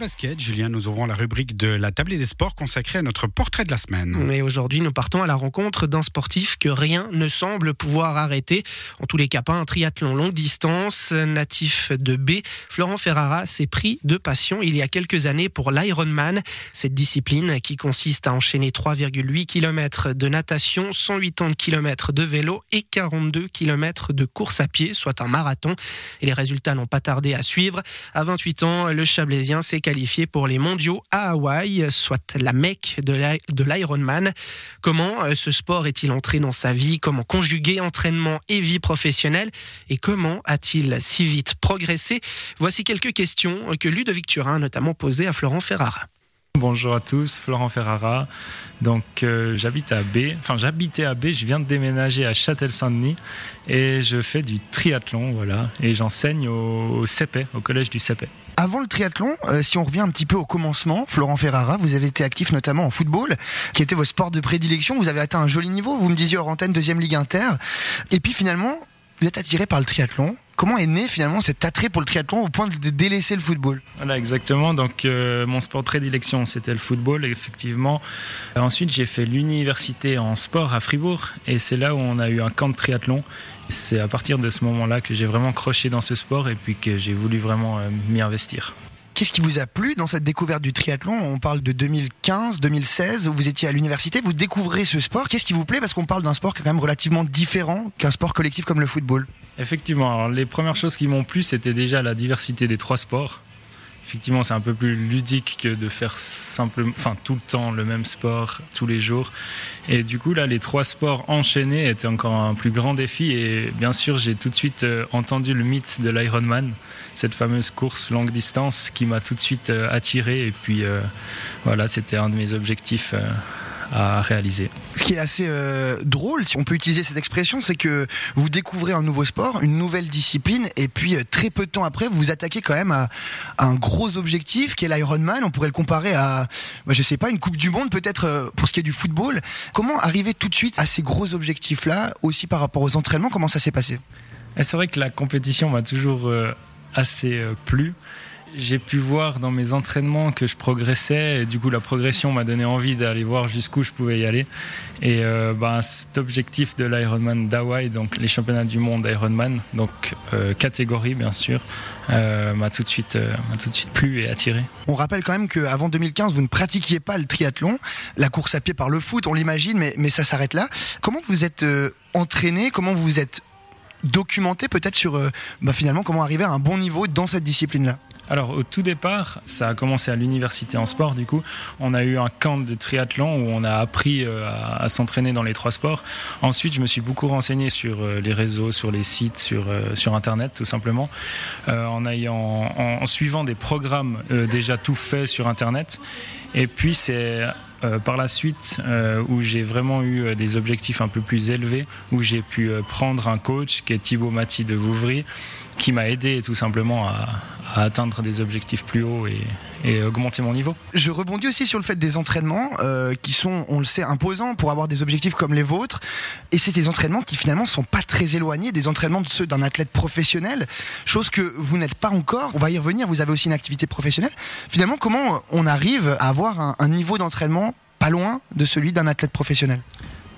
basket, Julien, nous ouvrons la rubrique de la table des sports consacrée à notre portrait de la semaine. Mais aujourd'hui, nous partons à la rencontre d'un sportif que rien ne semble pouvoir arrêter. En tous les cas, pas un triathlon longue distance. Natif de B, Florent Ferrara s'est pris de passion il y a quelques années pour l'Ironman. Cette discipline qui consiste à enchaîner 3,8 km de natation, 180 km de vélo et 42 km de course à pied, soit un marathon. Et les résultats n'ont pas tardé à suivre. À 28 ans, le Chablaisien s'est qualifié pour les mondiaux à Hawaï, soit la mecque de l'Ironman. Comment euh, ce sport est-il entré dans sa vie? Comment conjuguer entraînement et vie professionnelle? Et comment a-t-il si vite progressé? Voici quelques questions que Ludovic Turin a notamment posées à Florent Ferrara. Bonjour à tous, Florent Ferrara. Donc euh, j'habite à B, enfin j'habitais à B, je viens de déménager à Châtel-Saint-Denis et je fais du triathlon, voilà, et j'enseigne au, CEPE, au collège du CEPE. Avant le triathlon, euh, si on revient un petit peu au commencement, Florent Ferrara, vous avez été actif notamment en football, qui était votre sport de prédilection. Vous avez atteint un joli niveau. Vous me disiez hors antenne deuxième ligue inter. Et puis finalement, vous êtes attiré par le triathlon. Comment est né finalement cet attrait pour le triathlon au point de délaisser le football Voilà, exactement. Donc, euh, mon sport prédilection, c'était le football, effectivement. Euh, ensuite, j'ai fait l'université en sport à Fribourg, et c'est là où on a eu un camp de triathlon. C'est à partir de ce moment-là que j'ai vraiment croché dans ce sport et puis que j'ai voulu vraiment euh, m'y investir. Qu'est-ce qui vous a plu dans cette découverte du triathlon? On parle de 2015, 2016, où vous étiez à l'université, vous découvrez ce sport. Qu'est-ce qui vous plaît? Parce qu'on parle d'un sport qui est quand même relativement différent qu'un sport collectif comme le football. Effectivement, les premières choses qui m'ont plu, c'était déjà la diversité des trois sports effectivement, c'est un peu plus ludique que de faire simplement, enfin, tout le temps le même sport, tous les jours. Et du coup, là, les trois sports enchaînés étaient encore un plus grand défi. Et bien sûr, j'ai tout de suite euh, entendu le mythe de l'Ironman, cette fameuse course longue distance qui m'a tout de suite euh, attiré. Et puis, euh, voilà, c'était un de mes objectifs à réaliser. Ce qui est assez euh, drôle, si on peut utiliser cette expression, c'est que vous découvrez un nouveau sport, une nouvelle discipline, et puis euh, très peu de temps après, vous vous attaquez quand même à, un gros objectif qui est l'Ironman. On pourrait le comparer à, bah, je sais pas, une Coupe du Monde peut-être euh, pour ce qui est du football. Comment arriver tout de suite à ces gros objectifs-là, aussi par rapport aux entraînements? Comment ça s'est passé? C'est vrai que la compétition m'a toujours assez plu j'ai pu voir dans mes entraînements que je progressais et du coup la progression m'a donné envie d'aller voir jusqu'où je pouvais y aller et euh, bah, cet objectif de l'Ironman d'Hawaï donc les championnats du monde Ironman donc euh, catégorie bien sûr euh, m'a tout de suite tout de suite plu et attiré. On rappelle quand même qu'avant 2015 vous ne pratiquiez pas le triathlon, la course à pied par le foot on l'imagine mais, mais ça s'arrête là. Comment vous êtes entraîné, comment vous vous êtes documenté peut-être sur bah, finalement comment arriver à un bon niveau dans cette discipline là alors au tout départ, ça a commencé à l'université en sport du coup. On a eu un camp de triathlon où on a appris euh, à, s'entraîner dans les trois sports. Ensuite, je me suis beaucoup renseigné sur euh, les réseaux, sur les sites, sur, euh, sur Internet tout simplement, en, ayant, en, suivant des programmes déjà tout faits sur Internet. Et puis c'est par la suite où j'ai vraiment eu des objectifs un peu plus élevés, où j'ai pu prendre un coach qui est Thibaut Mati de Vouvry, qui m'a aidé tout simplement à, atteindre des objectifs plus hauts et, augmenter mon niveau. Je rebondis aussi sur le fait des entraînements euh, qui sont, on le sait, imposants pour avoir des objectifs comme les vôtres. Et c'est des entraînements qui finalement sont pas très éloignés des entraînements de ceux d'un athlète professionnel, chose que vous n'êtes pas encore. On va y revenir. Vous avez aussi une activité professionnelle. Finalement, comment on arrive à avoir un, un niveau d'entraînement pas loin de celui d'un athlète professionnel?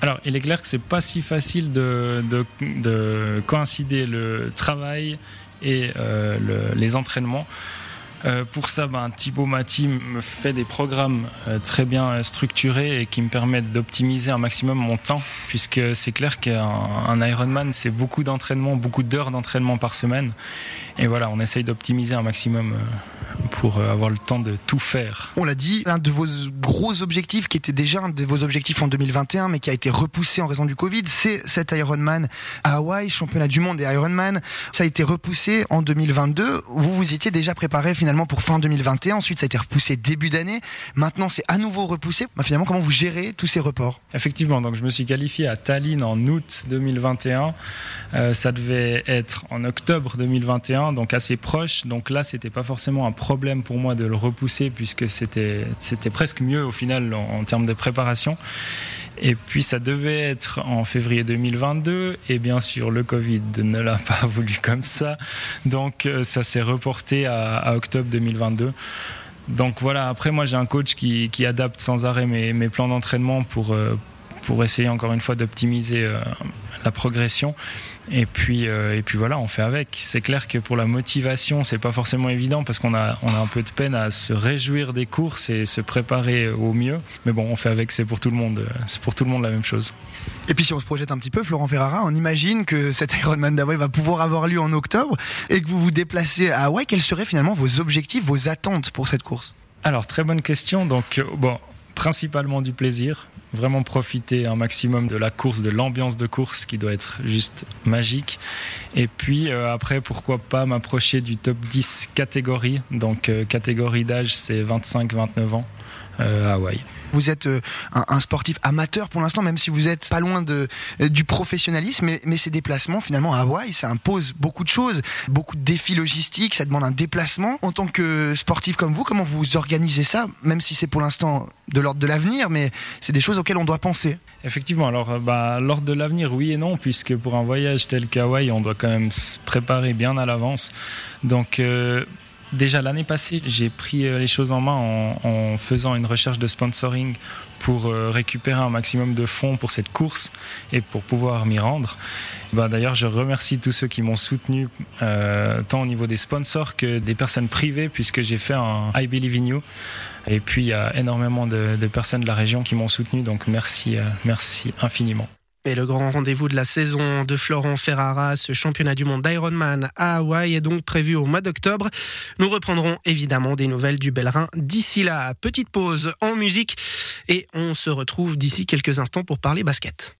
Alors, il est clair que c'est pas si facile de, de, coïncider le travail et euh, les entraînements. Euh, pour ça, ben, Thibaut Mati me fait des programmes euh, très bien structurés et qui me permettent d'optimiser un maximum mon temps, puisque c'est clair qu'un Ironman, c'est beaucoup d'entraînement, beaucoup d'heures d'entraînement par semaine. Et voilà, on essaye d'optimiser un maximum pour euh, avoir le temps de tout faire. On l'a dit, l'un de vos gros objectifs, qui était déjà un de vos objectifs en 2021, mais qui a été repoussé en raison du Covid, c'est cet Ironman à Hawaï, championnat du monde des Ironman. Ça a été repoussé en 2022. Vous vous étiez déjà préparé finalement pour fin 2021. Ensuite, ça a été repoussé début d'année. Maintenant, c'est à nouveau repoussé. Bah, finalement, comment vous gérez tous ces reports? Effectivement, donc je me suis qualifié à Tallinn en août 2021. Euh, ça devait être en octobre 2021, donc assez proche. Donc là, c'était pas forcément un problème pour moi de le repousser puisque c'était presque mieux au final en, termes de préparation. Et puis ça devait être en février 2022 et bien sûr le Covid ne l'a pas voulu comme ça. Donc euh, ça s'est reporté à, octobre 2022. Donc voilà, après moi j'ai un coach qui, qui, adapte sans arrêt mes, mes plans d'entraînement pour, pour essayer encore une fois d'optimiser la progression. Et puis, euh, et puis voilà, on fait avec. C'est clair que pour la motivation, c'est pas forcément évident parce qu'on a, on a un peu de peine à se réjouir des courses et se préparer au mieux. Mais bon, on fait avec, c'est pour tout le monde. C'est pour tout le monde la même chose. Et puis si on se projette un petit peu, Florent Ferrara, on imagine que cet Ironman d'Hawaï va pouvoir avoir lieu en octobre et que vous vous déplacez à Hawaï. Quels seraient finalement vos objectifs, vos attentes pour cette course? Alors très bonne question. Donc euh, bon, principalement du plaisir, vraiment profiter un maximum de la course, de l'ambiance de course qui doit être juste magique. Et puis euh, après, pourquoi pas m'approcher du top 10 catégorie. Donc euh, catégorie d'âge, c'est 25-29 ans euh, Hawaï. Vous êtes euh, un, sportif amateur pour l'instant, même si vous êtes pas loin de, euh, du professionnalisme. Mais, mais, ces déplacements, finalement, à Hawaï, ça impose beaucoup de choses, beaucoup de défis logistiques. Ça demande un déplacement. En tant que sportif comme vous, comment vous organisez ça, même si c'est pour l'instant de l'ordre de l'avenir, mais c'est des choses auxquelles on doit penser. Effectivement, alors euh, bah, l'ordre de l'avenir, oui et non, puisque pour un voyage tel qu'Hawaï, on doit quand même se préparer bien à l'avance. Donc Déjà l'année passée, j'ai pris euh, les choses en main en, faisant une recherche de sponsoring pour euh, récupérer un maximum de fonds pour cette course et pour pouvoir m'y rendre. Bah, d'ailleurs, je remercie tous ceux qui m'ont soutenu, euh, tant au niveau des sponsors que des personnes privées, puisque j'ai fait un I Believe in You. Et puis, il y a énormément de, de personnes de la région qui m'ont soutenu, donc merci, merci infiniment. Et le grand rendez-vous de la saison de Florent Ferrara, ce championnat du monde d'Ironman à Hawaï, est donc prévu au mois d'octobre. Nous reprendrons évidemment des nouvelles du Bellerin d'ici là. Petite pause en musique et on se retrouve d'ici quelques instants pour parler basket.